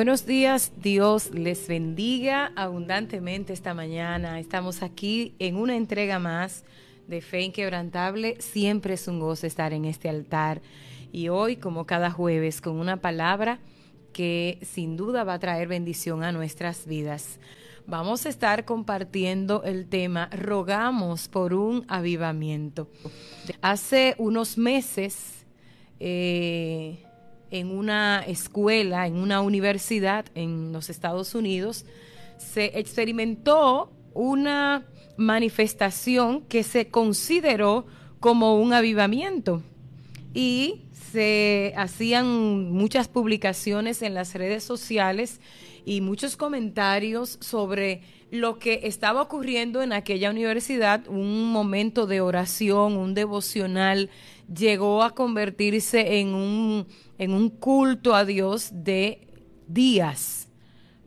Buenos días, Dios les bendiga abundantemente esta mañana. Estamos aquí en una entrega más de Fe Inquebrantable. Siempre es un gozo estar en este altar. Y hoy, como cada jueves, con una palabra que sin duda va a traer bendición a nuestras vidas. Vamos a estar compartiendo el tema Rogamos por un avivamiento. Hace unos meses, eh, en una escuela, en una universidad en los Estados Unidos, se experimentó una manifestación que se consideró como un avivamiento. Y se hacían muchas publicaciones en las redes sociales y muchos comentarios sobre lo que estaba ocurriendo en aquella universidad, un momento de oración, un devocional, llegó a convertirse en un en un culto a Dios de días.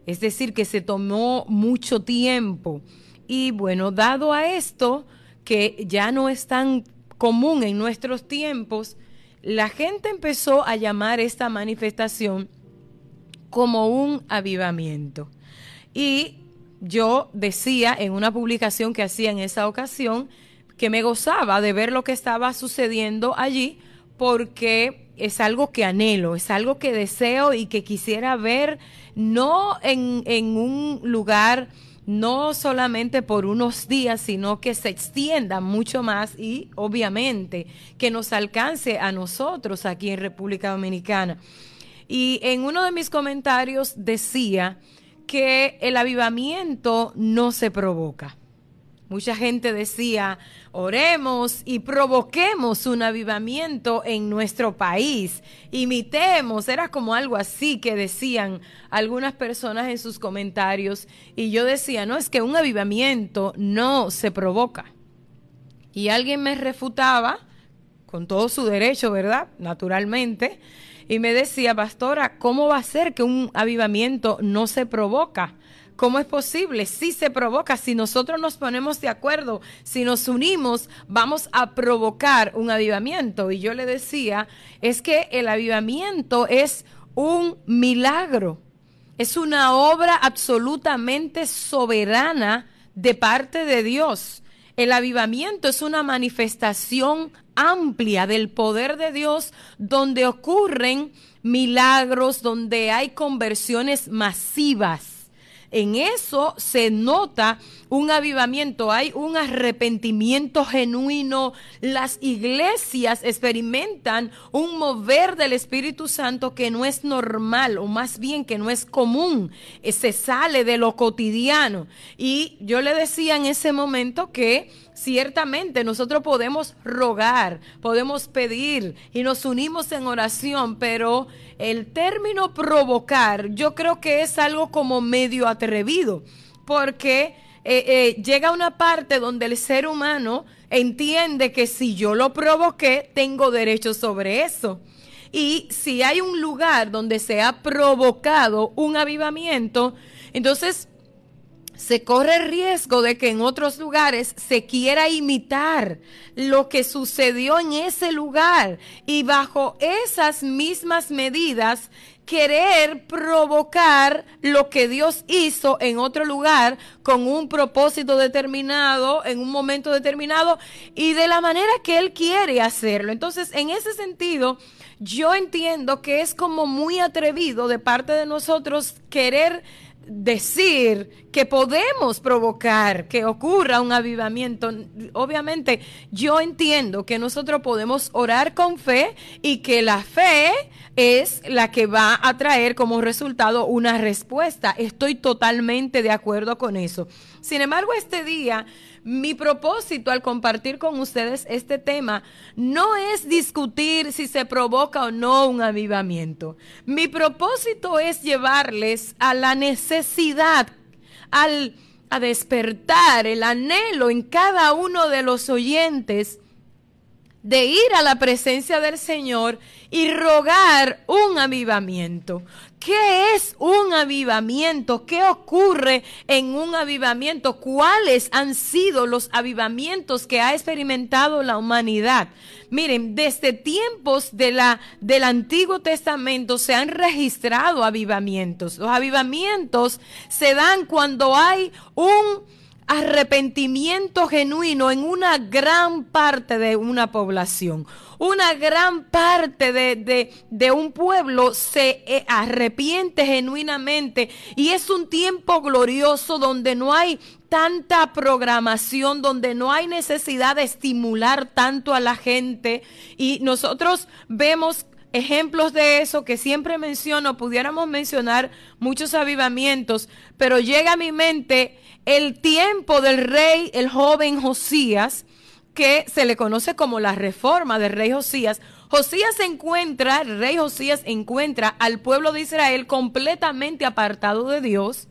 Es decir, que se tomó mucho tiempo. Y bueno, dado a esto, que ya no es tan común en nuestros tiempos, la gente empezó a llamar esta manifestación como un avivamiento. Y yo decía en una publicación que hacía en esa ocasión que me gozaba de ver lo que estaba sucediendo allí porque es algo que anhelo, es algo que deseo y que quisiera ver no en, en un lugar no solamente por unos días, sino que se extienda mucho más y obviamente que nos alcance a nosotros aquí en República Dominicana. Y en uno de mis comentarios decía que el avivamiento no se provoca. Mucha gente decía, oremos y provoquemos un avivamiento en nuestro país, imitemos, era como algo así que decían algunas personas en sus comentarios y yo decía, no, es que un avivamiento no se provoca. Y alguien me refutaba, con todo su derecho, ¿verdad? Naturalmente, y me decía, pastora, ¿cómo va a ser que un avivamiento no se provoca? ¿Cómo es posible? Sí se provoca. Si nosotros nos ponemos de acuerdo, si nos unimos, vamos a provocar un avivamiento. Y yo le decía, es que el avivamiento es un milagro. Es una obra absolutamente soberana de parte de Dios. El avivamiento es una manifestación amplia del poder de Dios donde ocurren milagros, donde hay conversiones masivas en eso se nota un avivamiento, hay un arrepentimiento genuino. Las iglesias experimentan un mover del Espíritu Santo que no es normal, o más bien que no es común, eh, se sale de lo cotidiano. Y yo le decía en ese momento que ciertamente nosotros podemos rogar, podemos pedir y nos unimos en oración, pero el término provocar yo creo que es algo como medio atrevido, porque eh, eh, llega una parte donde el ser humano entiende que si yo lo provoqué, tengo derecho sobre eso. Y si hay un lugar donde se ha provocado un avivamiento, entonces se corre el riesgo de que en otros lugares se quiera imitar lo que sucedió en ese lugar y bajo esas mismas medidas querer provocar lo que Dios hizo en otro lugar con un propósito determinado, en un momento determinado y de la manera que Él quiere hacerlo. Entonces, en ese sentido, yo entiendo que es como muy atrevido de parte de nosotros querer decir que podemos provocar que ocurra un avivamiento. Obviamente yo entiendo que nosotros podemos orar con fe y que la fe es la que va a traer como resultado una respuesta. Estoy totalmente de acuerdo con eso. Sin embargo, este día mi propósito al compartir con ustedes este tema no es discutir si se provoca o no un avivamiento. Mi propósito es llevarles a la necesidad, al, a despertar el anhelo en cada uno de los oyentes de ir a la presencia del Señor y rogar un avivamiento. ¿Qué es un avivamiento? ¿Qué ocurre en un avivamiento? ¿Cuáles han sido los avivamientos que ha experimentado la humanidad? Miren, desde tiempos de la, del Antiguo Testamento se han registrado avivamientos. Los avivamientos se dan cuando hay un arrepentimiento genuino en una gran parte de una población. Una gran parte de, de, un pueblo se eh, arrepiente genuinamente y es un tiempo glorioso donde no hay tanta programación, donde no hay necesidad de estimular tanto a la gente y nosotros vemos ejemplos de eso que siempre menciono, pudiéramos mencionar muchos avivamientos, pero llega a mi mente el tiempo del rey, el joven Josías, que se le conoce como la reforma del rey Josías. Josías se encuentra, el rey Josías encuentra al pueblo de Israel completamente apartado de Dios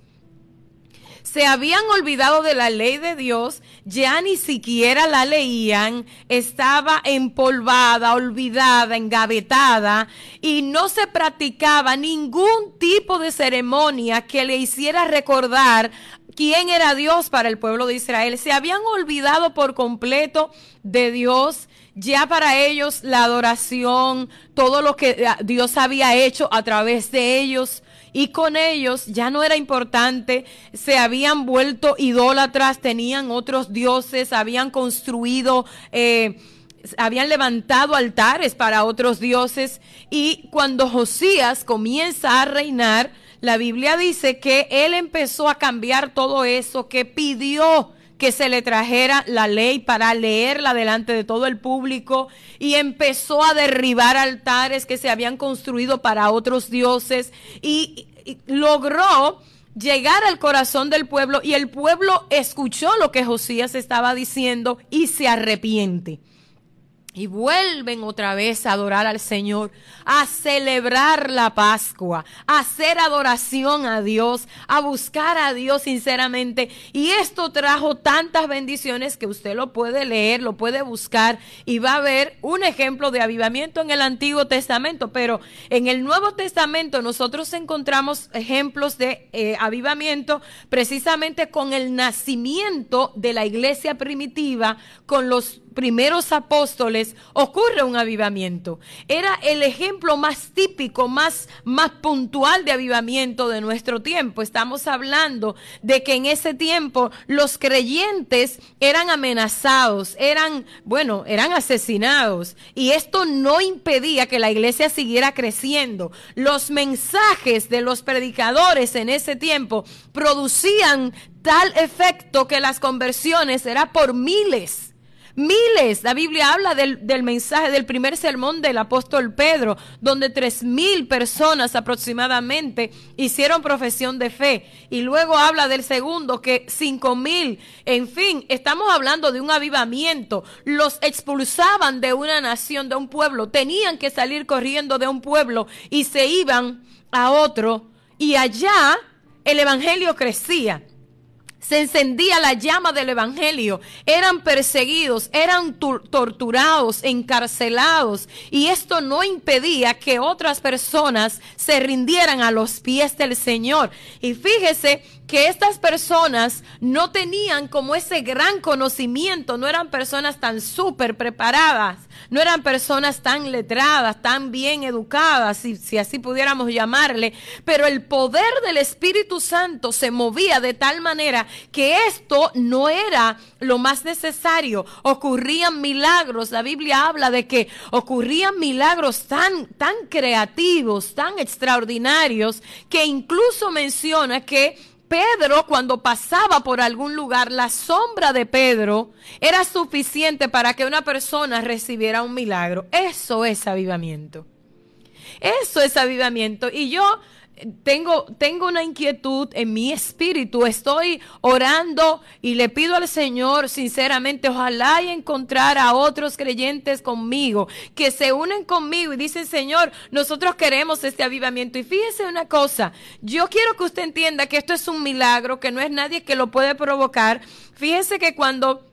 se habían olvidado de la ley de Dios, ya ni siquiera la leían, estaba empolvada, olvidada, engavetada y no se practicaba ningún tipo de ceremonia que le hiciera recordar quién era Dios para el pueblo de Israel. Se habían olvidado por completo de Dios. Ya para ellos la adoración, todo lo que Dios había hecho a través de ellos, y con ellos ya no era importante, se habían vuelto idólatras, tenían otros dioses, habían construido... Eh, habían levantado altares para otros dioses y cuando Josías comienza a reinar, la Biblia dice que él empezó a cambiar todo eso, que pidió que se le trajera la ley para leerla delante de todo el público y empezó a derribar altares que se habían construido para otros dioses y, logró llegar al corazón del pueblo y el pueblo escuchó lo que Josías estaba diciendo y se arrepiente y vuelven otra vez a adorar al Señor, a celebrar la Pascua, a hacer adoración a Dios, a buscar a Dios sinceramente. Y esto trajo tantas bendiciones que usted lo puede leer, lo puede buscar y va a ver un ejemplo de avivamiento en el Antiguo Testamento. Pero en el Nuevo Testamento nosotros encontramos ejemplos de eh, avivamiento precisamente con el nacimiento de la iglesia primitiva, con los primeros apóstoles ocurre un avivamiento. Era el ejemplo más típico, más, más puntual de avivamiento de nuestro tiempo. Estamos hablando de que en ese tiempo los creyentes eran amenazados, eran, bueno, eran asesinados. Y esto no impedía que la iglesia siguiera creciendo. Los mensajes de los predicadores en ese tiempo producían tal efecto que las conversiones eran por miles. Miles, la Biblia habla del, mensaje del primer sermón del apóstol Pedro, donde tres mil personas aproximadamente hicieron profesión de fe. Y luego habla del segundo, que cinco mil. En fin, estamos hablando de un avivamiento. Los expulsaban de una nación, de un pueblo. Tenían que salir corriendo de un pueblo y se iban a otro. Y allá el evangelio crecía se encendía la llama del Evangelio, eran perseguidos, eran torturados, encarcelados, y esto no impedía que otras personas se rindieran a los pies del Señor. Y fíjese que estas personas no tenían como ese gran conocimiento, no eran personas tan súper preparadas, no eran personas tan letradas, tan bien educadas, si, si así pudiéramos llamarle, pero el poder del Espíritu Santo se movía de tal manera que esto no era lo más necesario. Ocurrían milagros, la Biblia habla de que ocurrían milagros tan, tan creativos, tan extraordinarios, que incluso menciona que Pedro cuando pasaba por algún lugar, la sombra de Pedro era suficiente para que una persona recibiera un milagro. Eso es avivamiento. Eso es avivamiento. Y yo tengo, tengo una inquietud en mi espíritu, estoy orando y le pido al Señor sinceramente, ojalá y encontrar a otros creyentes conmigo, que se unen conmigo y dicen, Señor, nosotros queremos este avivamiento. Y fíjese una cosa, yo quiero que usted entienda que esto es un milagro, que no es nadie que lo puede provocar. Fíjese que cuando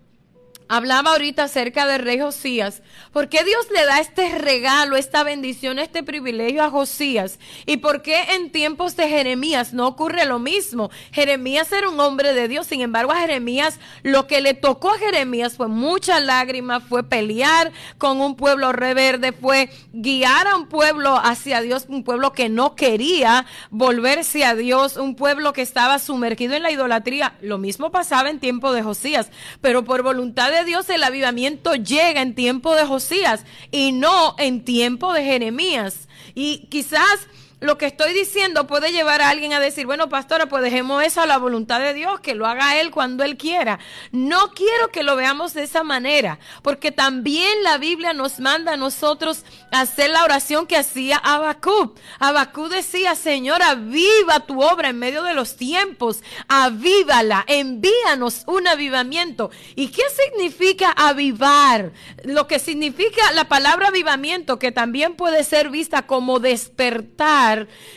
Hablaba ahorita acerca del rey Josías. ¿Por qué Dios le da este regalo, esta bendición, este privilegio a Josías? ¿Y por qué en tiempos de Jeremías no ocurre lo mismo? Jeremías era un hombre de Dios, sin embargo a Jeremías lo que le tocó a Jeremías fue mucha lágrima, fue pelear con un pueblo reverde, fue guiar a un pueblo hacia Dios, un pueblo que no quería volverse a Dios, un pueblo que estaba sumergido en la idolatría. Lo mismo pasaba en tiempo de Josías, pero por voluntad de Dios el avivamiento llega en tiempo de Josías y no en tiempo de Jeremías. Y quizás lo que estoy diciendo puede llevar a alguien a decir, bueno, pastora, pues dejemos eso a la voluntad de Dios, que lo haga Él cuando Él quiera. No quiero que lo veamos de esa manera, porque también la Biblia nos manda a nosotros hacer la oración que hacía Abacú. Abacú decía, Señor, aviva tu obra en medio de los tiempos, avívala, envíanos un avivamiento. ¿Y qué significa avivar? Lo que significa la palabra avivamiento, que también puede ser vista como despertar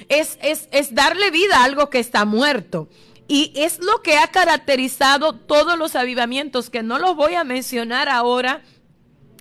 es, es, darle vida a algo que está muerto. Y es lo que ha caracterizado todos los avivamientos, que no los voy a mencionar ahora.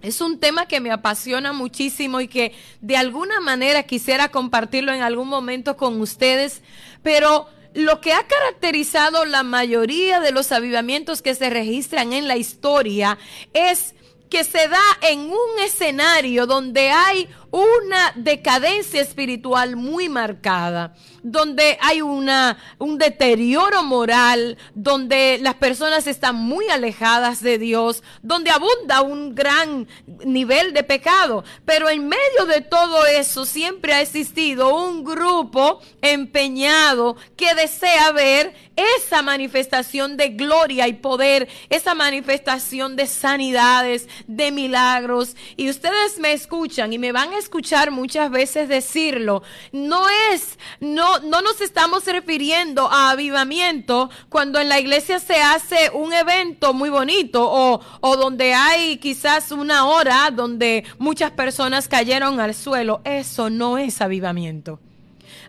Es un tema que me apasiona muchísimo y que de alguna manera quisiera compartirlo en algún momento con ustedes, pero lo que ha caracterizado la mayoría de los avivamientos que se registran en la historia es que se da en un escenario donde hay una decadencia espiritual muy marcada, donde hay una, un deterioro moral, donde las personas están muy alejadas de Dios, donde abunda un gran nivel de pecado. Pero en medio de todo eso siempre ha existido un grupo empeñado que desea ver esa manifestación de gloria y poder, esa manifestación de sanidades, de milagros. Y ustedes me escuchan y me van a escuchar muchas veces decirlo. No es, no, no nos estamos refiriendo a avivamiento cuando en la iglesia se hace un evento muy bonito o, o donde hay quizás una hora donde muchas personas cayeron al suelo. Eso no es avivamiento.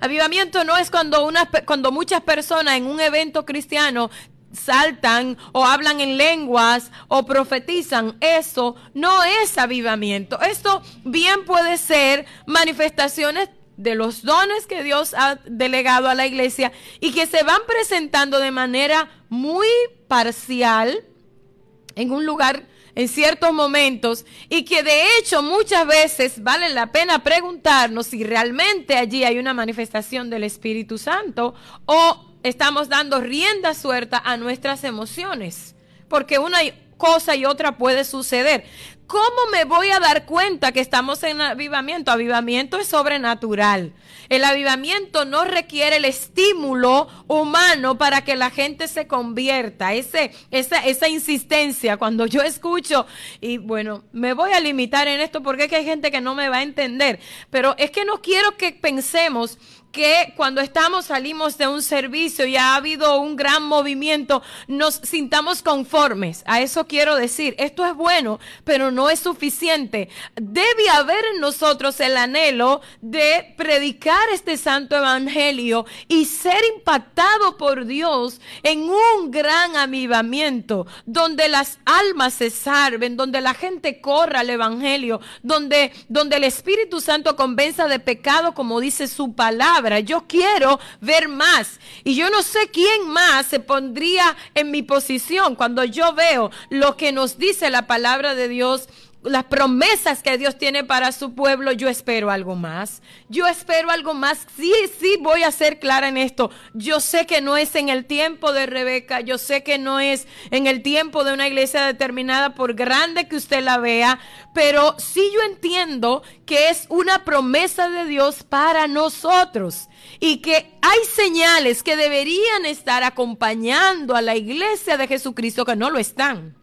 Avivamiento no es cuando, una, cuando muchas personas en un evento cristiano saltan o hablan en lenguas o profetizan. Eso no es avivamiento. Esto bien puede ser manifestaciones de los dones que Dios ha delegado a la iglesia y que se van presentando de manera muy parcial en un lugar en ciertos momentos y que de hecho muchas veces vale la pena preguntarnos si realmente allí hay una manifestación del Espíritu Santo o estamos dando rienda suelta a nuestras emociones, porque una cosa y otra puede suceder. ¿Cómo me voy a dar cuenta que estamos en avivamiento? Avivamiento es sobrenatural. El avivamiento no requiere el estímulo humano para que la gente se convierta. Ese, esa, esa insistencia, cuando yo escucho, y bueno, me voy a limitar en esto porque hay gente que no me va a entender, pero es que no quiero que pensemos que cuando estamos, salimos de un servicio y ha habido un gran movimiento, nos sintamos conformes. A eso quiero decir, esto es bueno, pero no es suficiente. Debe haber en nosotros el anhelo de predicar este santo evangelio y ser impactado por Dios en un gran avivamiento, donde las almas se salven, donde la gente corra al evangelio, donde, donde el Espíritu Santo convenza de pecado, como dice su palabra yo quiero ver más. Y yo no sé quién más se pondría en mi posición cuando yo veo lo que nos dice la palabra de Dios las promesas que Dios tiene para su pueblo, yo espero algo más. Yo espero algo más. Sí, sí, voy a ser clara en esto. Yo sé que no es en el tiempo de Rebeca, yo sé que no es en el tiempo de una iglesia determinada, por grande que usted la vea, pero sí yo entiendo que es una promesa de Dios para nosotros y que hay señales que deberían estar acompañando a la iglesia de Jesucristo que no lo están.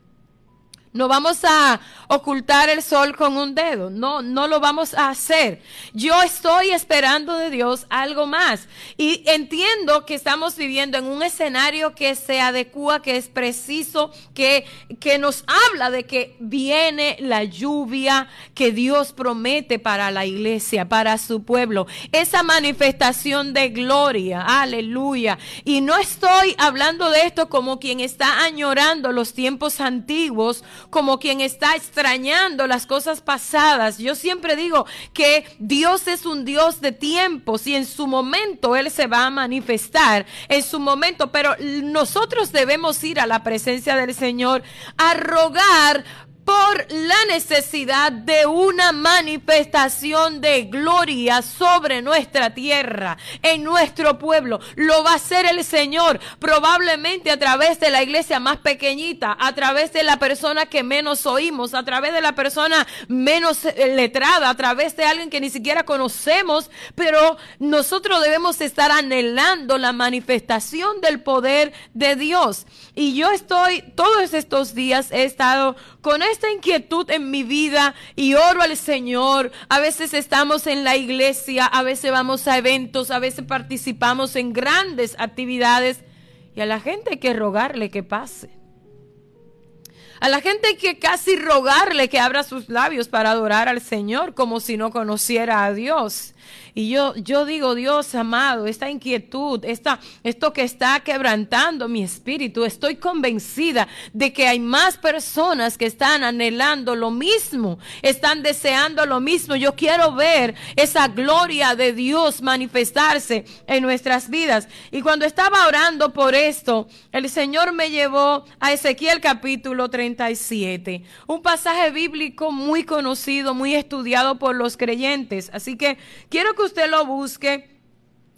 No vamos a ocultar el sol con un dedo, no, no lo vamos a hacer. Yo estoy esperando de Dios algo más y entiendo que estamos viviendo en un escenario que se adecua, que es preciso, que, que nos habla de que viene la lluvia que Dios promete para la iglesia, para su pueblo. Esa manifestación de gloria, aleluya. Y no estoy hablando de esto como quien está añorando los tiempos antiguos como quien está extrañando las cosas pasadas. Yo siempre digo que Dios es un Dios de tiempos y en su momento Él se va a manifestar, en su momento, pero nosotros debemos ir a la presencia del Señor a rogar por la necesidad de una manifestación de gloria sobre nuestra tierra, en nuestro pueblo. Lo va a hacer el Señor, probablemente a través de la iglesia más pequeñita, a través de la persona que menos oímos, a través de la persona menos eh, letrada, a través de alguien que ni siquiera conocemos, pero nosotros debemos estar anhelando la manifestación del poder de Dios. Y yo estoy, todos estos días he estado con esta inquietud en mi vida y oro al Señor. A veces estamos en la iglesia, a veces vamos a eventos, a veces participamos en grandes actividades y a la gente hay que rogarle que pase. A la gente hay que casi rogarle que abra sus labios para adorar al Señor como si no conociera a Dios. Y yo, yo digo, Dios amado, esta inquietud, esta, esto que está quebrantando mi espíritu, estoy convencida de que hay más personas que están anhelando lo mismo, están deseando lo mismo. Yo quiero ver esa gloria de Dios manifestarse en nuestras vidas. Y cuando estaba orando por esto, el Señor me llevó a Ezequiel capítulo 37, un pasaje bíblico muy conocido, muy estudiado por los creyentes. Así que quiero que usted lo busque.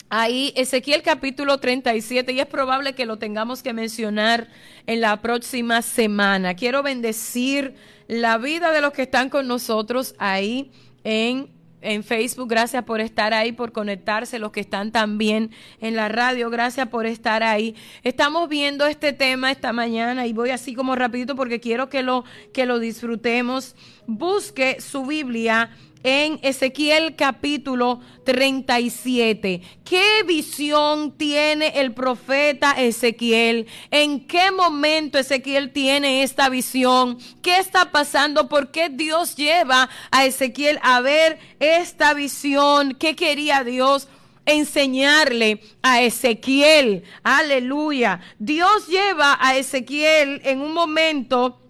Ahí, Ezequiel capítulo 37, y es probable que lo tengamos que mencionar en la próxima semana. Quiero bendecir la vida de los que están con nosotros ahí en, en Facebook. Gracias por estar ahí, por conectarse, los que están también en la radio. Gracias por estar ahí. Estamos viendo este tema esta mañana y voy así como rapidito porque quiero que lo, que lo disfrutemos. Busque su Biblia en Ezequiel capítulo 37. ¿Qué visión tiene el profeta Ezequiel? ¿En qué momento Ezequiel tiene esta visión? ¿Qué está pasando? ¿Por qué Dios lleva a Ezequiel a ver esta visión? ¿Qué quería Dios? enseñarle a Ezequiel. Aleluya. Dios lleva a Ezequiel en un momento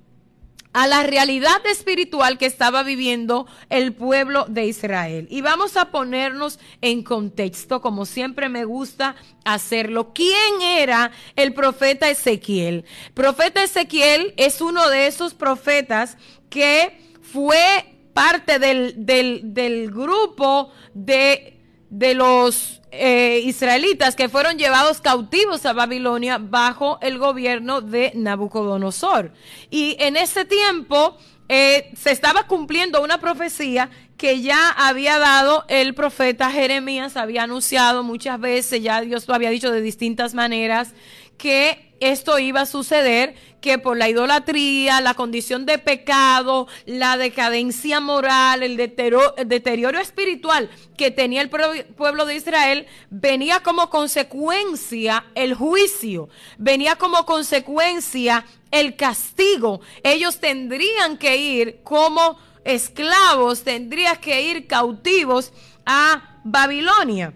a la realidad espiritual que estaba viviendo el pueblo de Israel. Y vamos a ponernos en contexto, como siempre me gusta hacerlo. ¿Quién era el profeta Ezequiel? Profeta Ezequiel es uno de esos profetas que fue parte del, del, grupo de, de los eh, israelitas que fueron llevados cautivos a Babilonia bajo el gobierno de Nabucodonosor. Y en ese tiempo eh, se estaba cumpliendo una profecía que ya había dado el profeta Jeremías, había anunciado muchas veces, ya Dios lo había dicho de distintas maneras, que esto iba a suceder, que por la idolatría, la condición de pecado, la decadencia moral, el deterioro, espiritual que tenía el pueblo de Israel, venía como consecuencia el juicio, venía como consecuencia el castigo. Ellos tendrían que ir como esclavos, tendrían que ir cautivos a Babilonia.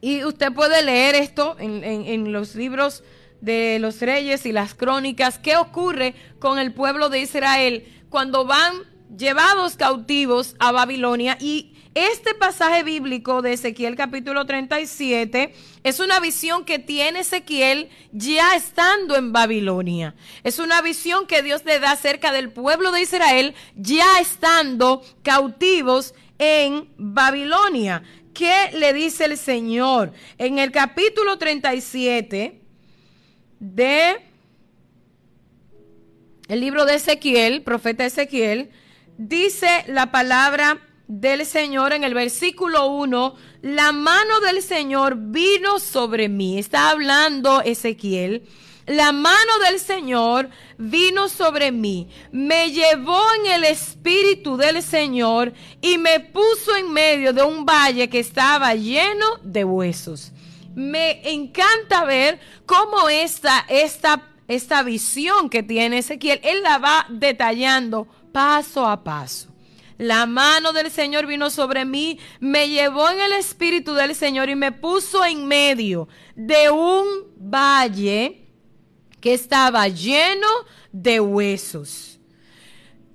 Y usted puede leer esto en, los libros de los reyes y las crónicas. ¿Qué ocurre con el pueblo de Israel cuando van llevados cautivos a Babilonia? Y este pasaje bíblico de Ezequiel capítulo 37 es una visión que tiene Ezequiel ya estando en Babilonia. Es una visión que Dios le da acerca del pueblo de Israel ya estando cautivos en Babilonia. ¿Qué le dice el Señor? En el capítulo 37 de el libro de Ezequiel, profeta Ezequiel, dice la palabra del Señor en el versículo 1, la mano del Señor vino sobre mí. Está hablando Ezequiel la mano del Señor vino sobre mí, me llevó en el espíritu del Señor y me puso en medio de un valle que estaba lleno de huesos. Me encanta ver cómo esta, esta, esta visión que tiene Ezequiel, él la va detallando paso a paso. La mano del Señor vino sobre mí, me llevó en el espíritu del Señor y me puso en medio de un valle que estaba lleno de huesos.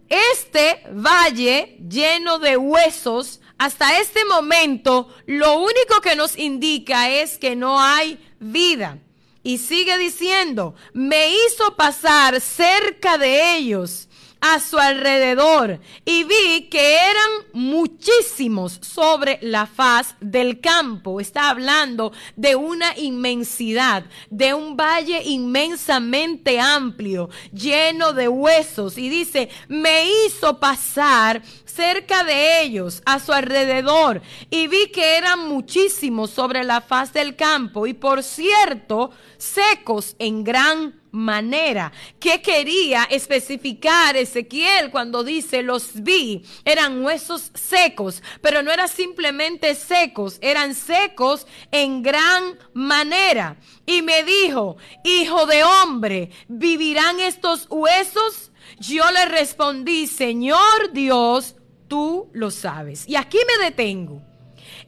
este valle lleno de huesos, hasta este momento, lo único que nos indica es que no hay vida. Y sigue diciendo, me hizo pasar cerca de ellos a su alrededor y vi que eran muchísimos sobre la faz del campo. Está hablando de una inmensidad, de un valle inmensamente amplio, lleno de huesos. Y dice, me hizo pasar cerca de ellos, a su alrededor, y vi que eran muchísimos sobre la faz del campo, y por cierto, secos en gran manera. ¿Qué quería especificar Ezequiel cuando dice los vi? Eran huesos secos, pero no eran simplemente secos, eran secos en gran manera. Y me dijo, hijo de hombre, ¿vivirán estos huesos? Yo le respondí, Señor Dios, tú lo sabes. Y aquí me detengo.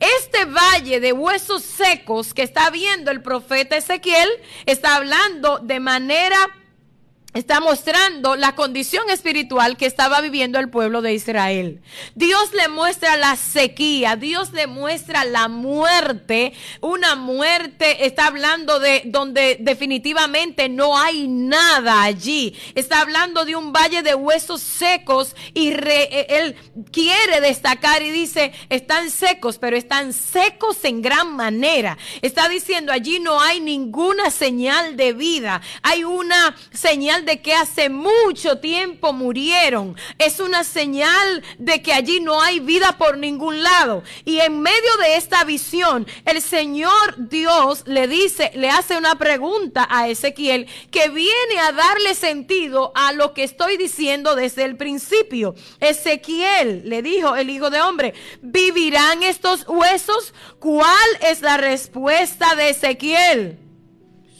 Este valle de huesos secos que está viendo el profeta Ezequiel está hablando de manera está mostrando la condición espiritual que estaba viviendo el pueblo de Israel. Dios le muestra la sequía, Dios le muestra la muerte, una muerte, está hablando de donde definitivamente no hay nada allí. Está hablando de un valle de huesos secos y e, él quiere destacar y dice, están secos, pero están secos en gran manera. Está diciendo, allí no hay ninguna señal de vida, hay una señal de que hace mucho tiempo murieron. Es una señal de que allí no hay vida por ningún lado. Y en medio de esta visión, el Señor Dios le dice, le hace una pregunta a Ezequiel que viene a darle sentido a lo que estoy diciendo desde el principio. Ezequiel le dijo, el Hijo de Hombre, ¿vivirán estos huesos? ¿Cuál es la respuesta de Ezequiel?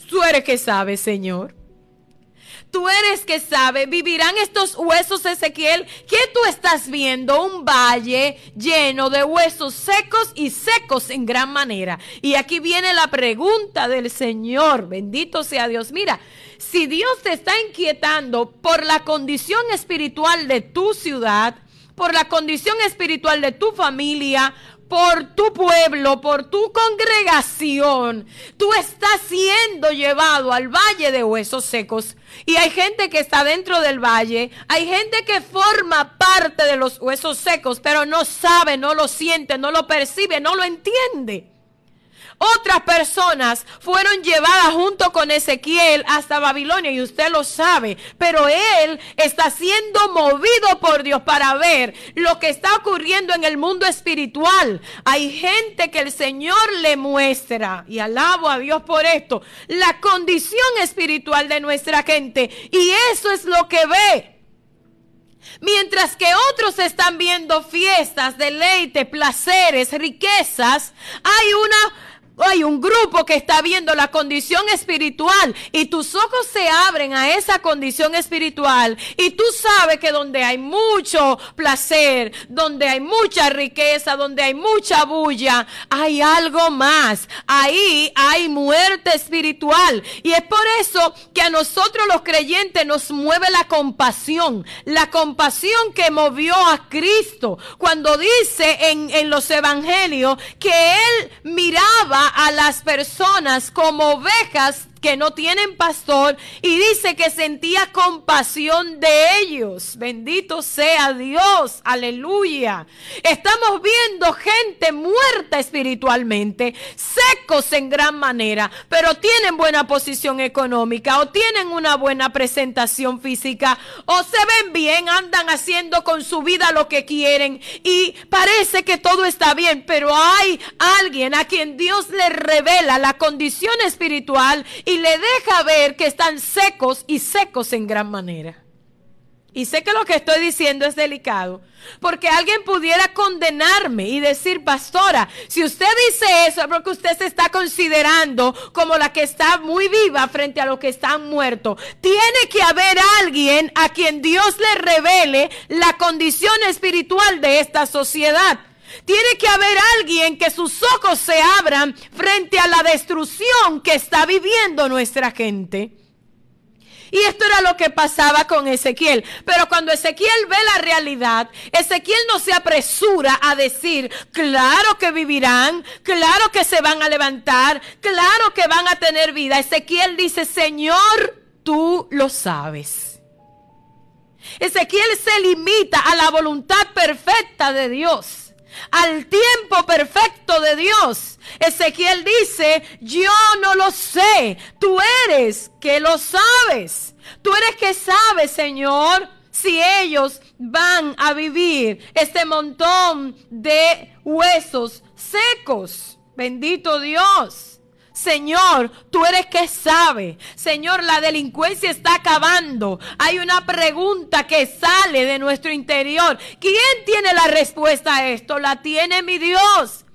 Tú eres que sabe, Señor. Tú eres que sabe, vivirán estos huesos, Ezequiel. ¿Qué tú estás viendo? Un valle lleno de huesos secos y secos en gran manera. Y aquí viene la pregunta del Señor. Bendito sea Dios. Mira, si Dios te está inquietando por la condición espiritual de tu ciudad, por la condición espiritual de tu familia, por tu pueblo, por tu congregación, tú estás siendo llevado al valle de huesos secos. Y hay gente que está dentro del valle, hay gente que forma parte de los huesos secos, pero no sabe, no lo siente, no lo percibe, no lo entiende. Otras personas fueron llevadas junto con Ezequiel hasta Babilonia y usted lo sabe, pero él está siendo movido por Dios para ver lo que está ocurriendo en el mundo espiritual. Hay gente que el Señor le muestra, y alabo a Dios por esto, la condición espiritual de nuestra gente. Y eso es lo que ve. Mientras que otros están viendo fiestas, deleite, placeres, riquezas, hay una hay un grupo que está viendo la condición espiritual y tus ojos se abren a esa condición espiritual y tú sabes que donde hay mucho placer, donde hay mucha riqueza, donde hay mucha bulla, hay algo más. Ahí hay muerte espiritual y es por eso que a nosotros los creyentes nos mueve la compasión, la compasión que movió a Cristo cuando dice en, en los evangelios que él miraba a las personas como ovejas que no tienen pastor y dice que sentía compasión de ellos. Bendito sea Dios, aleluya. Estamos viendo gente muerta espiritualmente, secos en gran manera, pero tienen buena posición económica o tienen una buena presentación física o se ven bien, andan haciendo con su vida lo que quieren y parece que todo está bien, pero hay alguien a quien Dios le revela la condición espiritual y le deja ver que están secos y secos en gran manera. Y sé que lo que estoy diciendo es delicado, porque alguien pudiera condenarme y decir, pastora, si usted dice eso es porque usted se está considerando como la que está muy viva frente a los que están muertos. Tiene que haber alguien a quien Dios le revele la condición espiritual de esta sociedad. Tiene que haber alguien que sus ojos se abran frente a la destrucción que está viviendo nuestra gente. Y esto era lo que pasaba con Ezequiel. Pero cuando Ezequiel ve la realidad, Ezequiel no se apresura a decir, claro que vivirán, claro que se van a levantar, claro que van a tener vida. Ezequiel dice, Señor, tú lo sabes. Ezequiel se limita a la voluntad perfecta de Dios al tiempo perfecto de Dios. Ezequiel dice, yo no lo sé, tú eres que lo sabes. Tú eres que sabes, Señor, si ellos van a vivir este montón de huesos secos. Bendito Dios. Señor, tú eres que sabe. Señor, la delincuencia está acabando. Hay una pregunta que sale de nuestro interior. ¿Quién tiene la respuesta a esto? La tiene mi Dios.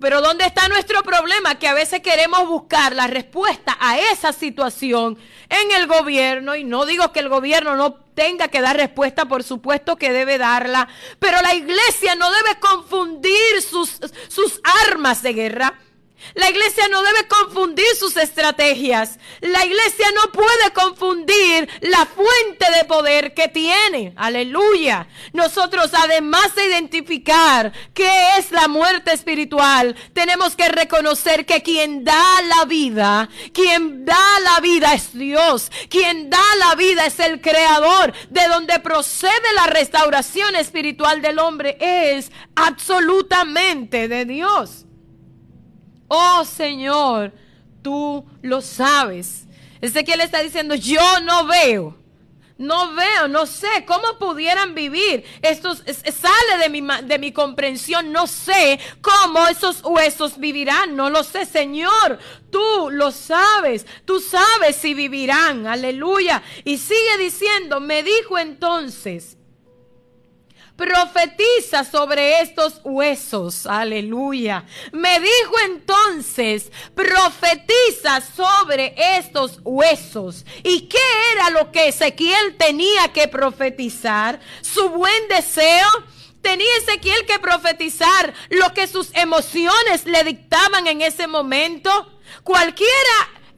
Pero ¿dónde está nuestro problema? Que a veces queremos buscar la respuesta a esa situación en el gobierno. Y no digo que el gobierno no tenga que dar respuesta, por supuesto que debe darla. Pero la iglesia no debe confundir sus, sus armas de guerra la iglesia no debe confundir sus estrategias. La iglesia no puede confundir la fuente de poder que tiene. Aleluya. Nosotros, además de identificar qué es la muerte espiritual, tenemos que reconocer que quien da la vida, quien da la vida es Dios. Quien da la vida es el creador. De donde procede la restauración espiritual del hombre es absolutamente de Dios. Oh Señor, tú lo sabes. Ezequiel está diciendo, yo no veo. No veo, no sé cómo pudieran vivir. Esto sale de mi, de mi comprensión. No sé cómo esos huesos vivirán. No lo sé, Señor. Tú lo sabes. Tú sabes si vivirán. Aleluya. Y sigue diciendo, me dijo entonces, profetiza sobre estos huesos. Aleluya. Me dijo entonces, profetiza sobre estos huesos. ¿Y qué era lo que Ezequiel tenía que profetizar? Su buen deseo. Tenía Ezequiel que profetizar lo que sus emociones le dictaban en ese momento. Cualquiera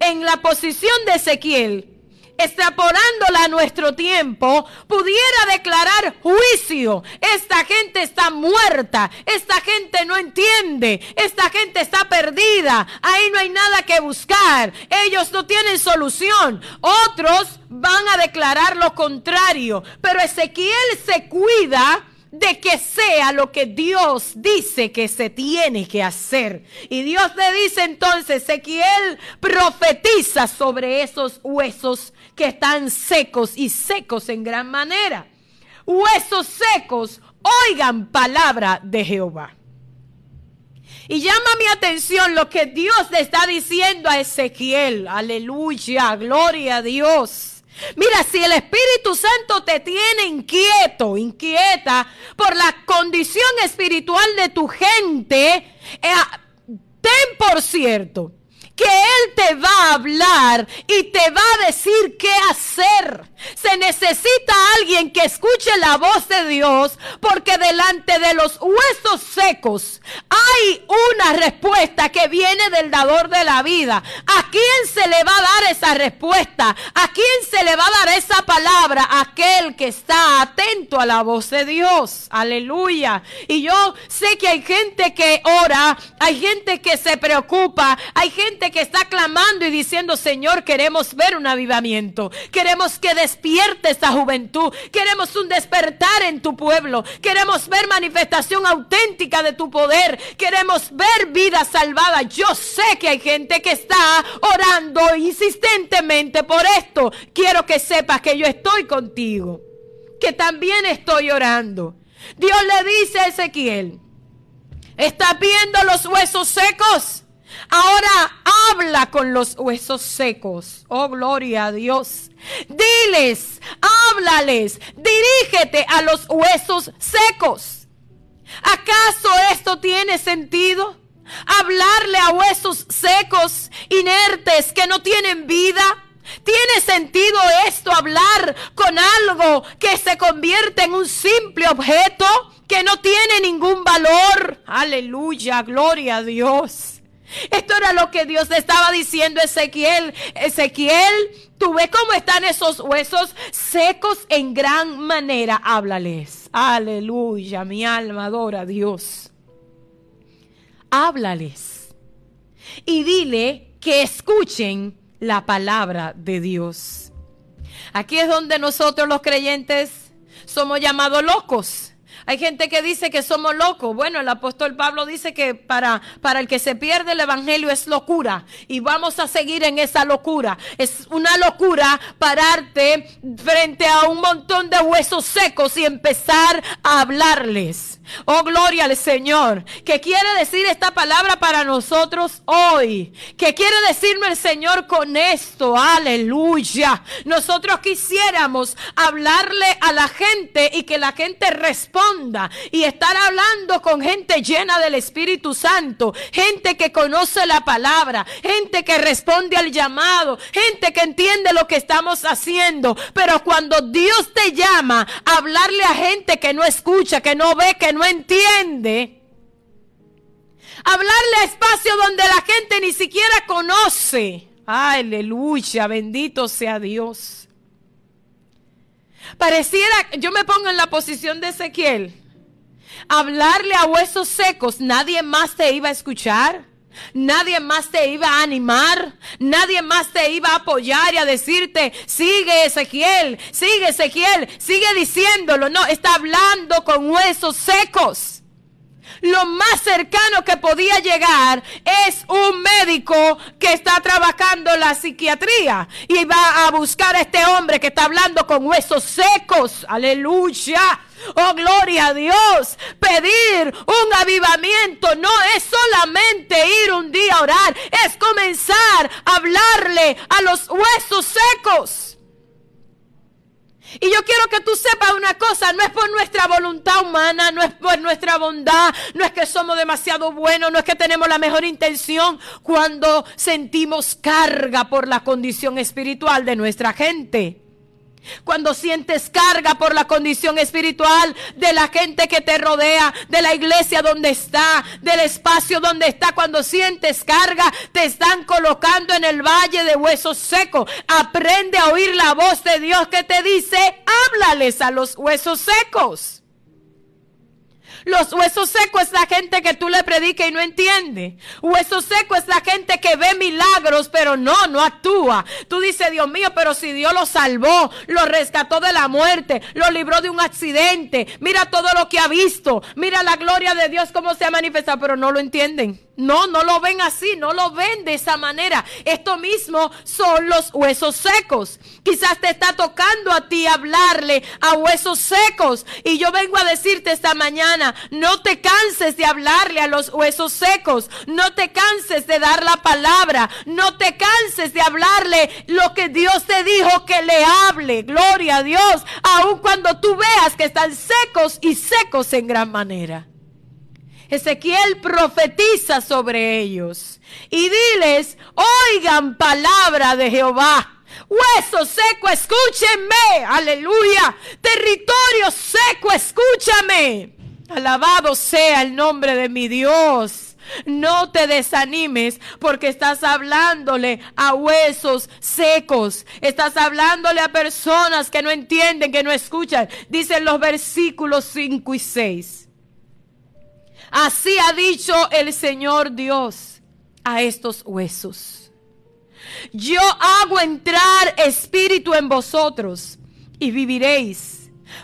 en la posición de Ezequiel extrapolándola a nuestro tiempo, pudiera declarar juicio. Esta gente está muerta, esta gente no entiende, esta gente está perdida, ahí no hay nada que buscar, ellos no tienen solución. Otros van a declarar lo contrario, pero Ezequiel se cuida de que sea lo que Dios dice que se tiene que hacer. Y Dios le dice entonces, Ezequiel profetiza sobre esos huesos que están secos y secos en gran manera. Huesos secos, oigan palabra de Jehová. Y llama mi atención lo que Dios le está diciendo a Ezequiel. Aleluya, gloria a Dios. Mira, si el Espíritu Santo te tiene inquieto, inquieta por la condición espiritual de tu gente, eh, ten por cierto que Él te va a hablar y te va a decir qué hacer. Se necesita alguien que escuche la voz de Dios porque delante de los huesos secos hay una respuesta que viene del dador de la vida. ¿A quién se le va a dar esa respuesta? ¿A quién se le va a dar esa palabra? Aquel que está atento a la voz de Dios. Aleluya. Y yo sé que hay gente que ora, hay gente que se preocupa, hay gente que está clamando y diciendo, Señor, queremos ver un avivamiento. Queremos que despierte esta juventud. Queremos un despertar en tu pueblo. Queremos ver manifestación auténtica de tu poder. Queremos ver vida salvada. Yo sé que hay gente que está orando insistentemente por esto. Quiero que sepas que yo estoy contigo. Que también estoy orando. Dios le dice a Ezequiel, ¿está viendo los huesos secos? Ahora habla con los huesos secos. Oh, gloria a Dios. Diles, háblales, dirígete a los huesos secos. ¿Acaso esto tiene sentido? Hablarle a huesos secos, inertes, que no tienen vida. ¿Tiene sentido esto hablar con algo que se convierte en un simple objeto que no tiene ningún valor? Aleluya, gloria a Dios. Esto era lo que Dios le estaba diciendo a Ezequiel. Ezequiel, tú ves cómo están esos huesos secos en gran manera. Háblales. Aleluya, mi alma adora a Dios. Háblales. Y dile que escuchen la palabra de Dios. Aquí es donde nosotros los creyentes somos llamados locos. Hay gente que dice que somos locos. Bueno, el apóstol Pablo dice que para, para el que se pierde el evangelio es locura. Y vamos a seguir en esa locura. Es una locura pararte frente a un montón de huesos secos y empezar a hablarles. Oh, gloria al Señor. ¿Qué quiere decir esta palabra para nosotros hoy? ¿Qué quiere decirme el Señor con esto? Aleluya. Nosotros quisiéramos hablarle a la gente y que la gente responda y estar hablando con gente llena del Espíritu Santo, gente que conoce la palabra, gente que responde al llamado, gente que entiende lo que estamos haciendo. Pero cuando Dios te llama hablarle a gente que no escucha, que no ve, que no no entiende. Hablarle a espacio donde la gente ni siquiera conoce. Aleluya, bendito sea Dios. Pareciera, yo me pongo en la posición de Ezequiel. Hablarle a huesos secos, nadie más te iba a escuchar. Nadie más te iba a animar, nadie más te iba a apoyar y a decirte, sigue Ezequiel, sigue Ezequiel, sigue diciéndolo. No, está hablando con huesos secos. Lo más cercano que podía llegar es un médico que está trabajando la psiquiatría y va a buscar a este hombre que está hablando con huesos secos. Aleluya. Oh, gloria a Dios. Pedir un avivamiento no es solamente ir un día a orar, es comenzar a hablarle a los huesos secos. Y yo quiero que tú sepas una cosa, no es por nuestra voluntad humana, no es por nuestra bondad, no es que somos demasiado buenos, no es que tenemos la mejor intención cuando sentimos carga por la condición espiritual de nuestra gente. Cuando sientes carga por la condición espiritual de la gente que te rodea, de la iglesia donde está, del espacio donde está, cuando sientes carga, te están colocando en el valle de huesos secos. Aprende a oír la voz de Dios que te dice, háblales a los huesos secos. Los huesos secos es la gente que tú le predicas y no entiende. Hueso seco es la gente que ve milagros, pero no, no actúa. Tú dices, Dios mío, pero si Dios lo salvó, lo rescató de la muerte, lo libró de un accidente, mira todo lo que ha visto, mira la gloria de Dios, cómo se ha manifestado, pero no lo entienden. No, no lo ven así, no lo ven de esa manera. Esto mismo son los huesos secos. Quizás te está tocando a ti hablarle a huesos secos. Y yo vengo a decirte esta mañana, no te canses de hablarle a los huesos secos. No te canses de dar la palabra. No te canses de hablarle lo que Dios te dijo que le hable. Gloria a Dios. Aun cuando tú veas que están secos y secos en gran manera. Ezequiel profetiza sobre ellos y diles, oigan palabra de Jehová. Hueso seco, escúchenme. Aleluya. Territorio seco, escúchame. Alabado sea el nombre de mi Dios. No te desanimes porque estás hablándole a huesos secos. Estás hablándole a personas que no entienden, que no escuchan. Dicen los versículos 5 y 6. Así ha dicho el Señor Dios a estos huesos. Yo hago entrar espíritu en vosotros y viviréis.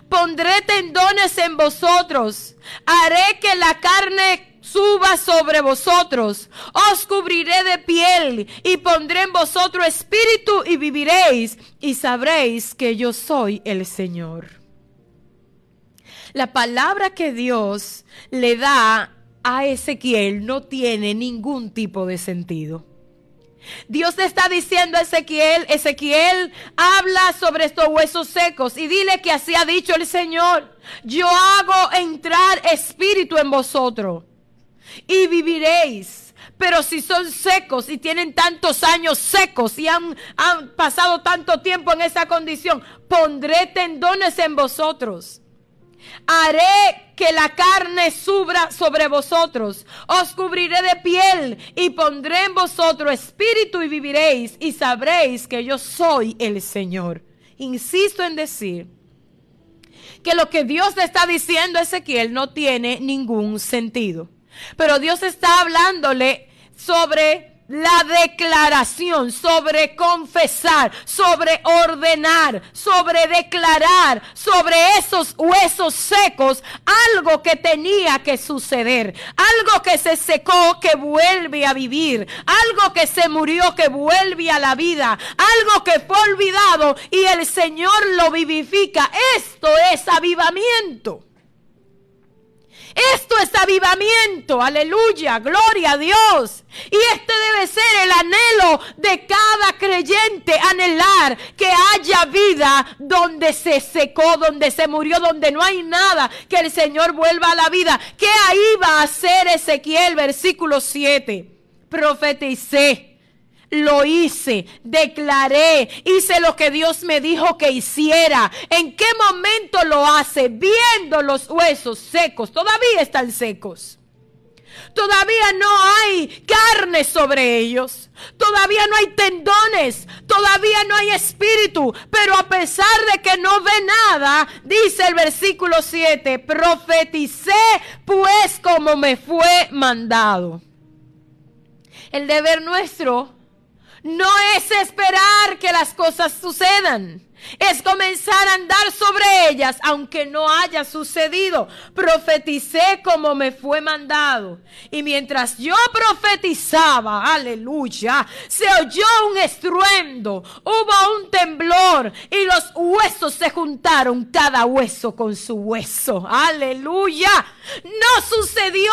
Pondré tendones en vosotros. Haré que la carne suba sobre vosotros. Os cubriré de piel y pondré en vosotros espíritu y viviréis y sabréis que yo soy el Señor la palabra que Dios le da a Ezequiel no tiene ningún tipo de sentido. Dios te está diciendo a Ezequiel, Ezequiel, habla sobre estos huesos secos y dile que así ha dicho el Señor. Yo hago entrar espíritu en vosotros y viviréis. Pero si son secos y tienen tantos años secos y han, han pasado tanto tiempo en esa condición, pondré tendones en vosotros Haré que la carne subra sobre vosotros. Os cubriré de piel y pondré en vosotros espíritu y viviréis y sabréis que yo soy el Señor. Insisto en decir que lo que Dios le está diciendo a Ezequiel no tiene ningún sentido. Pero Dios está hablándole sobre la declaración, sobre confesar, sobre ordenar, sobre declarar, sobre esos huesos secos, algo que tenía que suceder, algo que se secó que vuelve a vivir, algo que se murió que vuelve a la vida, algo que fue olvidado y el Señor lo vivifica. Esto es avivamiento. Esto es avivamiento, aleluya, gloria a Dios. Y este debe ser el anhelo de cada creyente, anhelar que haya vida donde se secó, donde se murió, donde no hay nada, que el Señor vuelva a la vida. ¿Qué ahí va a hacer Ezequiel, versículo 7? Profeticé lo hice, declaré, hice lo que Dios me dijo que hiciera. ¿En qué momento lo hace? Viendo los huesos secos, todavía están secos. Todavía no hay carne sobre ellos. Todavía no hay tendones. Todavía no hay espíritu. Pero a pesar de que no ve nada, dice el versículo 7, profeticé pues como me fue mandado. El deber nuestro no es esperar que las cosas sucedan es comenzar a andar sobre ellas, aunque no haya sucedido. Profeticé como me fue mandado. Y mientras yo profetizaba, aleluya, se oyó un estruendo, hubo un temblor y los huesos se juntaron, cada hueso con su hueso. Aleluya. No sucedió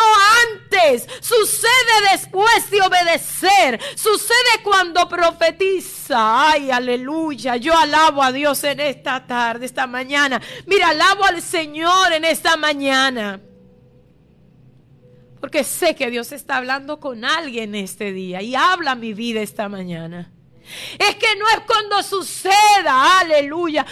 antes, sucede después de obedecer, sucede cuando profetiza. Ay, aleluya. Yo alabo a Dios Dios en esta tarde, esta mañana. Mira, alabo al Señor en esta mañana. Porque sé que Dios está hablando con alguien este día y habla mi vida esta mañana. Es que no es cuando suceda, aleluya.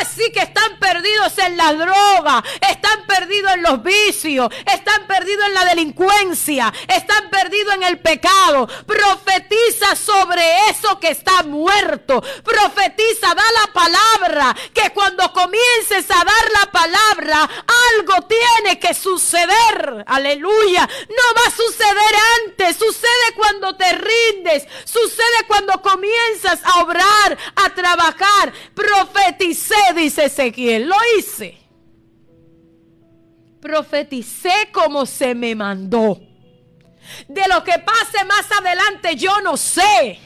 Así ah, que están perdidos en la droga, están perdidos en los vicios, están perdidos en la delincuencia, están perdidos en el pecado. Profetiza sobre eso que está muerto. Profetiza, da la palabra, que cuando comiences a dar la palabra, algo tiene que suceder. Aleluya. No va a suceder antes, sucede cuando te rindes, sucede cuando comienzas comienzas a obrar, a trabajar, profeticé, dice Ezequiel, lo hice. Profeticé como se me mandó. De lo que pase más adelante yo no sé.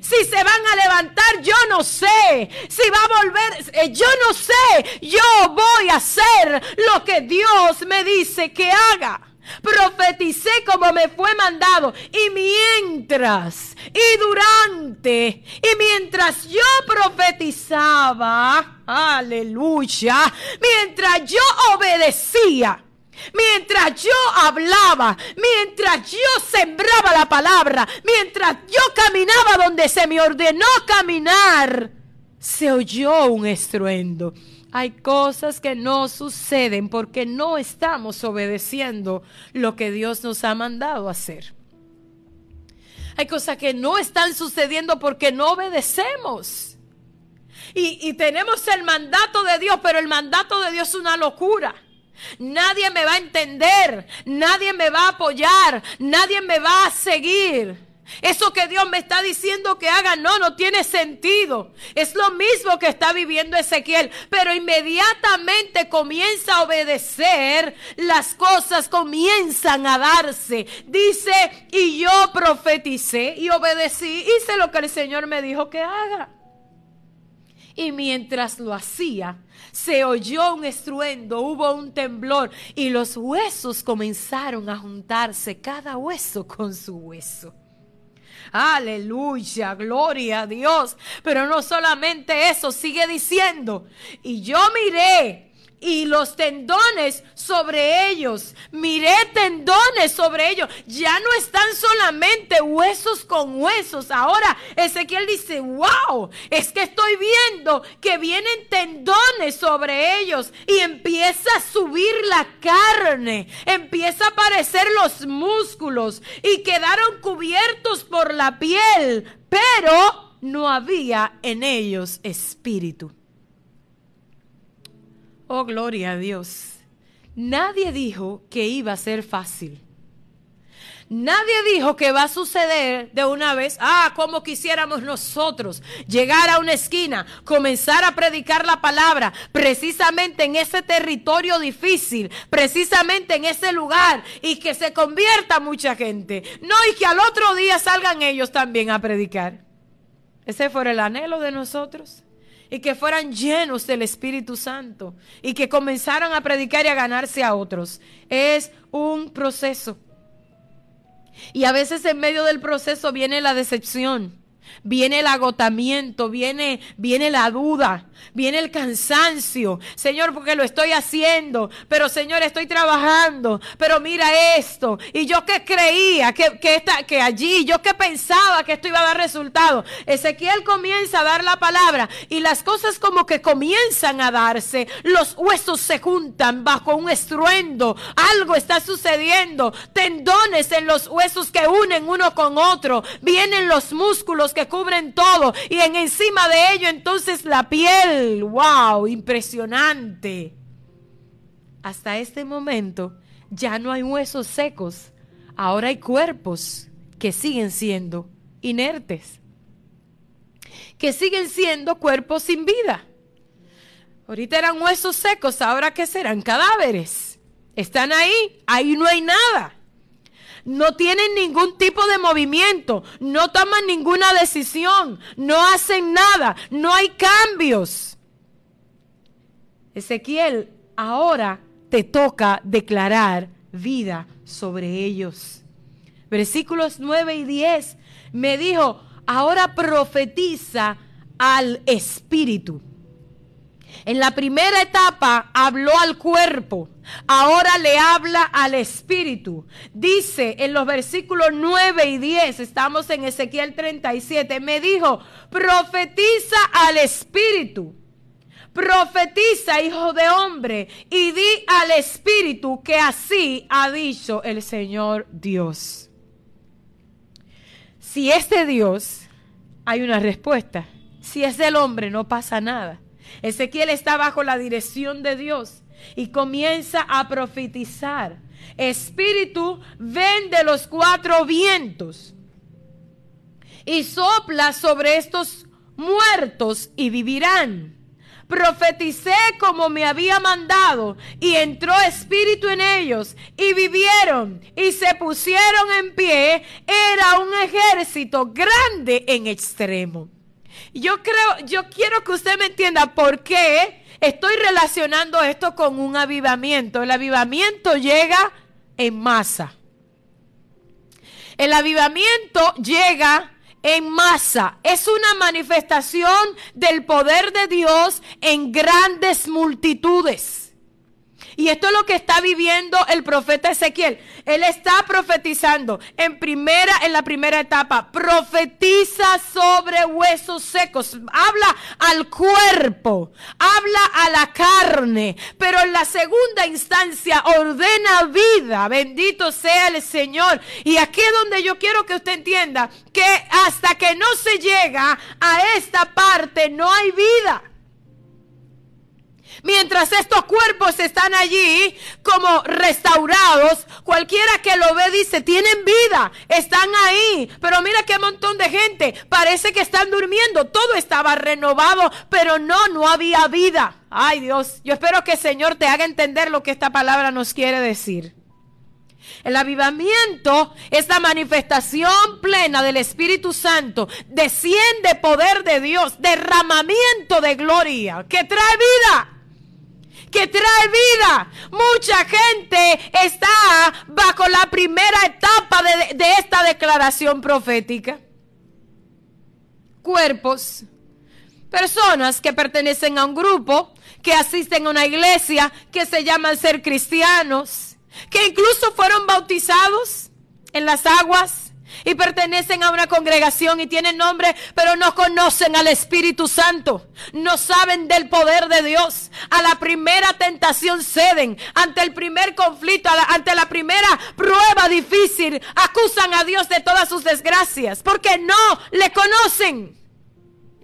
Si se van a levantar, yo no sé. Si va a volver, eh, yo no sé. Yo voy a hacer lo que Dios me dice que haga. Profeticé como me fue mandado. Y mientras, y durante, y mientras yo profetizaba, aleluya, mientras yo obedecía, Mientras yo hablaba, mientras yo sembraba la palabra, mientras yo caminaba donde se me ordenó caminar, se oyó un estruendo. Hay cosas que no suceden porque no estamos obedeciendo lo que Dios nos ha mandado hacer. Hay cosas que no están sucediendo porque no obedecemos. Y, tenemos el mandato de Dios, pero el mandato de Dios es una locura. Nadie me va a entender, nadie me va a apoyar, nadie me va a seguir. Eso que Dios me está diciendo que haga, no, no tiene sentido. Es lo mismo que está viviendo Ezequiel, pero inmediatamente comienza a obedecer, las cosas comienzan a darse. Dice, y yo profeticé y obedecí, hice lo que el Señor me dijo que haga. Y mientras lo hacía, se oyó un estruendo, hubo un temblor y los huesos comenzaron a juntarse, cada hueso con su hueso. Aleluya, gloria a Dios. Pero no solamente eso, sigue diciendo. Y yo miré y los tendones sobre ellos. Miré tendones sobre ellos. Ya no están solamente huesos con huesos. Ahora Ezequiel dice, wow, es que estoy viendo que vienen tendones sobre ellos y empieza a subir la carne, empieza a aparecer los músculos y quedaron cubiertos por la piel, pero no había en ellos espíritu. Oh, gloria a Dios. Nadie dijo que iba a ser fácil. Nadie dijo que va a suceder de una vez, ah, como quisiéramos nosotros llegar a una esquina, comenzar a predicar la palabra, precisamente en ese territorio difícil, precisamente en ese lugar, y que se convierta mucha gente. No, y que al otro día salgan ellos también a predicar. Ese fue el anhelo de nosotros y que fueran llenos del Espíritu Santo y que comenzaran a predicar y a ganarse a otros. Es un proceso. Y a veces en medio del proceso viene la decepción viene el agotamiento, viene, viene la duda, viene el cansancio. Señor, porque lo estoy haciendo, pero Señor, estoy trabajando, pero mira esto. Y yo que creía que, que, que allí, yo que pensaba que esto iba a dar resultado. Ezequiel comienza a dar la palabra y las cosas como que comienzan a darse. Los huesos se juntan bajo un estruendo. Algo está sucediendo. Tendones en los huesos que unen uno con otro. Vienen los músculos que cubren todo y en encima de ello entonces la piel, wow, impresionante. Hasta este momento ya no hay huesos secos, ahora hay cuerpos que siguen siendo inertes, que siguen siendo cuerpos sin vida. Ahorita eran huesos secos, ahora que serán cadáveres. Están ahí, ahí no hay nada no tienen ningún tipo de movimiento, no toman ninguna decisión, no hacen nada, no hay cambios. Ezequiel, ahora te toca declarar vida sobre ellos. Versículos 9 y 10 me dijo, ahora profetiza al espíritu. En la primera etapa habló al cuerpo, ahora le habla al espíritu. Dice en los versículos 9 y 10, estamos en Ezequiel 37, me dijo, profetiza al espíritu. Profetiza, hijo de hombre, y di al espíritu que así ha dicho el Señor Dios. Si es de Dios, hay una respuesta. Si es del hombre, no pasa nada. Ezequiel está bajo la dirección de Dios y comienza a profetizar. Espíritu, ven de los cuatro vientos y sopla sobre estos muertos y vivirán. Profeticé como me había mandado y entró espíritu en ellos y vivieron y se pusieron en pie. Era un ejército grande en extremo. Yo creo, yo quiero que usted me entienda por qué estoy relacionando esto con un avivamiento. El avivamiento llega en masa. El avivamiento llega en masa. Es una manifestación del poder de Dios en grandes multitudes. Y esto es lo que está viviendo el profeta Ezequiel. Él está profetizando en primera, en la primera etapa. Profetiza sobre huesos secos. Habla al cuerpo. Habla a la carne. Pero en la segunda instancia ordena vida. Bendito sea el Señor. Y aquí es donde yo quiero que usted entienda que hasta que no se llega a esta parte no hay vida. Mientras estos cuerpos están allí como restaurados, cualquiera que lo ve dice, tienen vida, están ahí. Pero mira qué montón de gente, parece que están durmiendo, todo estaba renovado, pero no, no había vida. Ay Dios, yo espero que el Señor te haga entender lo que esta palabra nos quiere decir. El avivamiento es la manifestación plena del Espíritu Santo. Desciende poder de Dios, derramamiento de gloria que trae vida que trae vida. Mucha gente está bajo la primera etapa de, de esta declaración profética. Cuerpos Personas que pertenecen a un grupo, que asisten a una iglesia, que se llaman ser cristianos, que incluso fueron bautizados en las aguas y pertenecen a una congregación y tienen nombre, pero no conocen al Espíritu Santo. No saben del poder de Dios. A la primera tentación ceden. Ante el primer conflicto, ante la primera prueba difícil, acusan a Dios de todas sus desgracias porque no le conocen.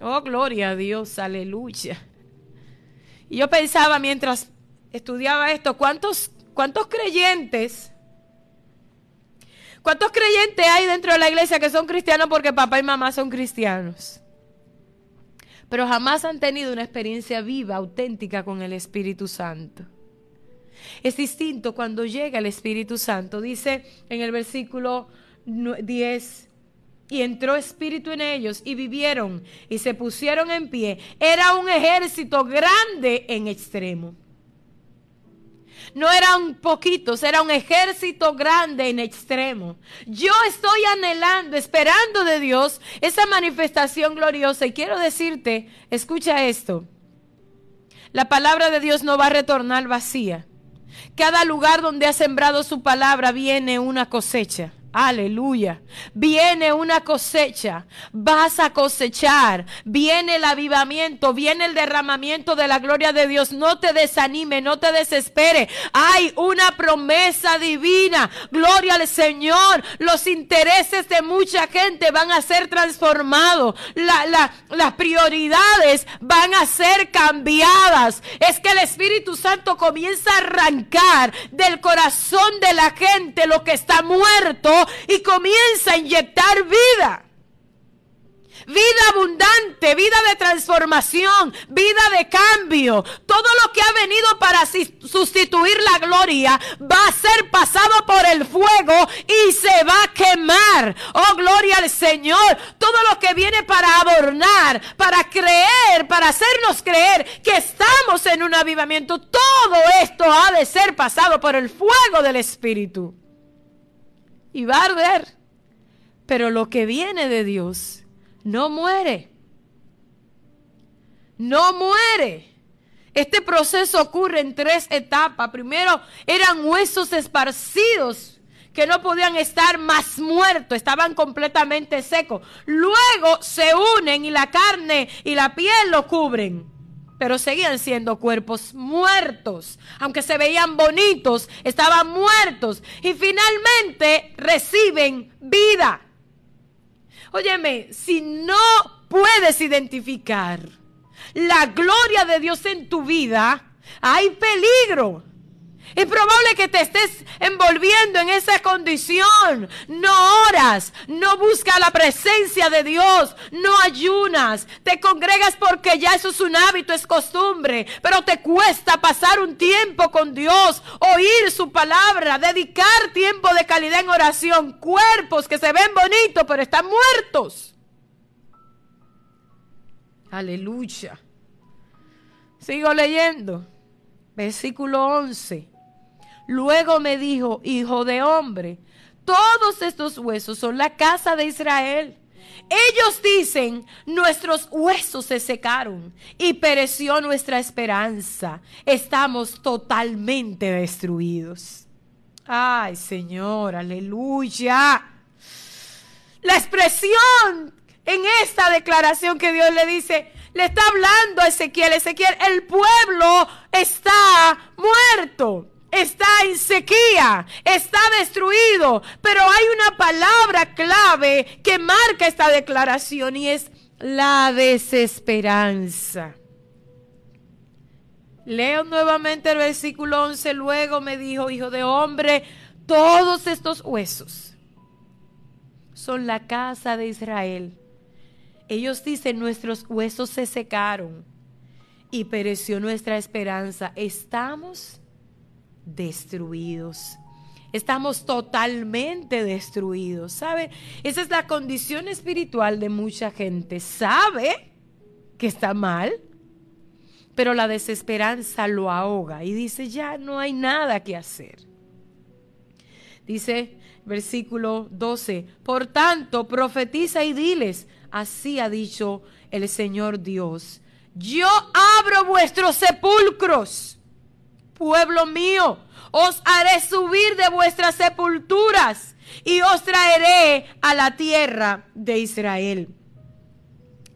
Oh, gloria a Dios, aleluya. Y yo pensaba mientras estudiaba esto, ¿cuántos, cuántos creyentes ¿Cuántos creyentes hay dentro de la iglesia que son cristianos porque papá y mamá son cristianos? Pero jamás han tenido una experiencia viva, auténtica con el Espíritu Santo. Es distinto cuando llega el Espíritu Santo. Dice en el versículo 10, y entró espíritu en ellos y vivieron y se pusieron en pie. Era un ejército grande en extremo no eran poquitos, era un ejército grande en extremo. Yo estoy anhelando, esperando de Dios esa manifestación gloriosa. Y quiero decirte, escucha esto, la palabra de Dios no va a retornar vacía. Cada lugar donde ha sembrado su palabra viene una cosecha. Aleluya. Viene una cosecha. Vas a cosechar. Viene el avivamiento. Viene el derramamiento de la gloria de Dios. No te desanime, no te desespere. Hay una promesa divina. Gloria al Señor. Los intereses de mucha gente van a ser transformados. las prioridades van a ser cambiadas. Es que el Espíritu Santo comienza a arrancar del corazón de la gente lo que está muerto y comienza a inyectar vida. Vida abundante, vida de transformación, vida de cambio. Todo lo que ha venido para sustituir la gloria va a ser pasado por el fuego y se va a quemar. Oh, gloria al Señor. Todo lo que viene para adornar, para creer, para hacernos creer que estamos en un avivamiento, todo esto ha de ser pasado por el fuego del Espíritu y va a arder. Pero lo que viene de Dios no muere. No muere. Este proceso ocurre en tres etapas. Primero eran huesos esparcidos que no podían estar más muertos, estaban completamente secos. Luego se unen y la carne y la piel lo cubren pero seguían siendo cuerpos muertos. Aunque se veían bonitos, estaban muertos. Y finalmente reciben vida. Óyeme, si no puedes identificar la gloria de Dios en tu vida, hay peligro. Es probable que te estés envolviendo en esa condición. No oras, no buscas la presencia de Dios, no ayunas, te congregas porque ya eso es un hábito, es costumbre, pero te cuesta pasar un tiempo con Dios, oír su palabra, dedicar tiempo de calidad en oración, cuerpos que se ven bonitos pero están muertos. Aleluya. Sigo leyendo. Versículo 11. Luego me dijo, hijo de hombre, todos estos huesos son la casa de Israel. Ellos dicen, nuestros huesos se secaron y pereció nuestra esperanza. Estamos totalmente destruidos. Ay, Señor, aleluya. La expresión en esta declaración que Dios le dice, le está hablando a Ezequiel, Ezequiel, el pueblo está muerto está en sequía, está destruido. Pero hay una palabra clave que marca esta declaración y es la desesperanza. Leo nuevamente el versículo 11. Luego me dijo, hijo de hombre, todos estos huesos son la casa de Israel. Ellos dicen, nuestros huesos se secaron y pereció nuestra esperanza. Estamos destruidos. Estamos totalmente destruidos, ¿sabe? Esa es la condición espiritual de mucha gente. Sabe que está mal, pero la desesperanza lo ahoga y dice, ya no hay nada que hacer. Dice versículo 12, por tanto, profetiza y diles, así ha dicho el Señor Dios, yo abro vuestros sepulcros, pueblo mío, os haré subir de vuestras sepulturas y os traeré a la tierra de Israel.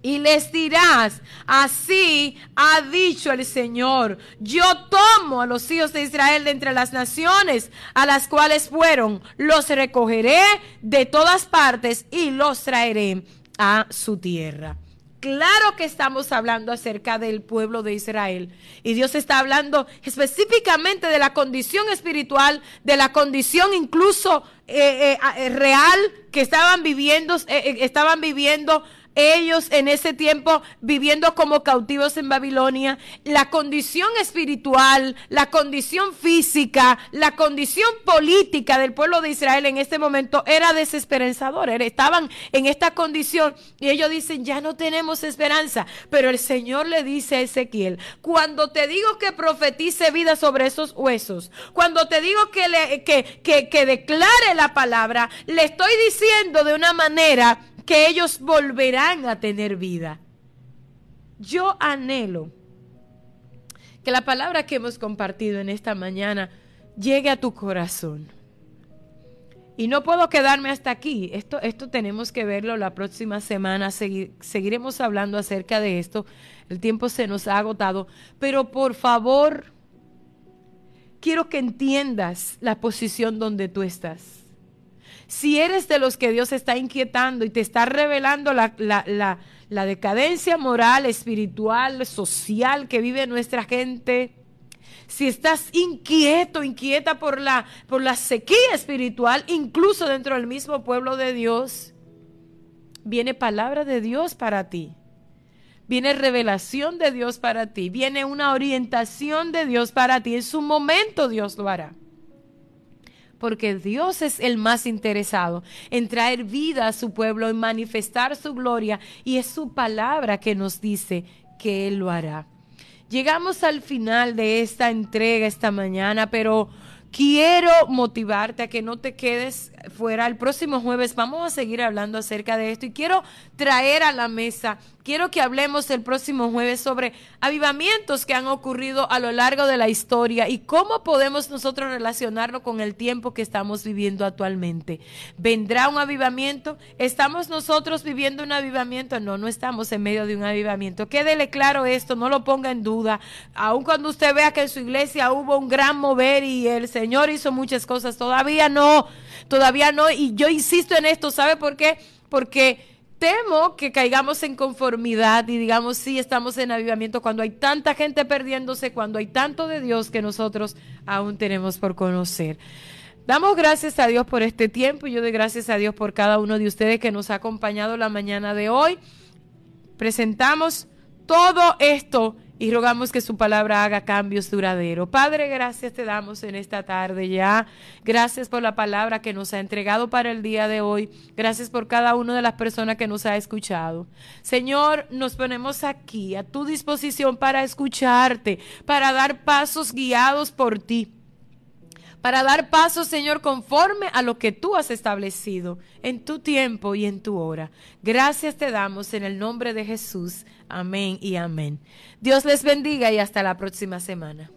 Y les dirás, así ha dicho el Señor, yo tomo a los hijos de Israel de entre las naciones a las cuales fueron, los recogeré de todas partes y los traeré a su tierra. Claro que estamos hablando acerca del pueblo de Israel. Y Dios está hablando específicamente de la condición espiritual, de la condición incluso eh, eh, real que estaban viviendo, eh, estaban viviendo ellos en ese tiempo viviendo como cautivos en Babilonia, la condición espiritual, la condición física, la condición política del pueblo de Israel en este momento era desesperanzadora. Estaban en esta condición y ellos dicen, ya no tenemos esperanza. Pero el Señor le dice a Ezequiel, cuando te digo que profetice vida sobre esos huesos, cuando te digo que, le, que, que, que declare la palabra, le estoy diciendo de una manera que ellos volverán a tener vida. Yo anhelo que la palabra que hemos compartido en esta mañana llegue a tu corazón. Y no puedo quedarme hasta aquí. Esto, esto tenemos que verlo la próxima semana. seguiremos hablando acerca de esto. El tiempo se nos ha agotado. Pero por favor, quiero que entiendas la posición donde tú estás. Si eres de los que Dios está inquietando y te está revelando la, la decadencia moral, espiritual, social que vive nuestra gente, si estás inquieto, inquieta por la, por la sequía espiritual, incluso dentro del mismo pueblo de Dios, viene palabra de Dios para ti. Viene revelación de Dios para ti. Viene una orientación de Dios para ti. En su momento Dios lo hará porque Dios es el más interesado en traer vida a su pueblo, en manifestar su gloria, y es su palabra que nos dice que Él lo hará. Llegamos al final de esta entrega esta mañana, pero quiero motivarte a que no te quedes fuera. El próximo jueves vamos a seguir hablando acerca de esto y quiero traer a la mesa quiero que hablemos el próximo jueves sobre avivamientos que han ocurrido a lo largo de la historia y cómo podemos nosotros relacionarlo con el tiempo que estamos viviendo actualmente. ¿Vendrá un avivamiento? ¿Estamos nosotros viviendo un avivamiento? No, no estamos en medio de un avivamiento. Quédele claro esto, no lo ponga en duda. Aun cuando usted vea que en su iglesia hubo un gran mover y el Señor hizo muchas cosas, todavía no, todavía no. Y yo insisto en esto, ¿sabe por qué? Porque temo que caigamos en conformidad y digamos, sí, estamos en avivamiento cuando hay tanta gente perdiéndose, cuando hay tanto de Dios que nosotros aún tenemos por conocer. Damos gracias a Dios por este tiempo y yo doy gracias a Dios por cada uno de ustedes que nos ha acompañado la mañana de hoy. Presentamos todo esto y rogamos que su palabra haga cambios duraderos. Padre, gracias te damos en esta tarde ya. Gracias por la palabra que nos ha entregado para el día de hoy. Gracias por cada una de las personas que nos ha escuchado. Señor, nos ponemos aquí a tu disposición para escucharte, para dar pasos guiados por ti para dar pasos, Señor, conforme a lo que tú has establecido en tu tiempo y en tu hora. Gracias te damos en el nombre de Jesús. Amén y amén. Dios les bendiga y hasta la próxima semana.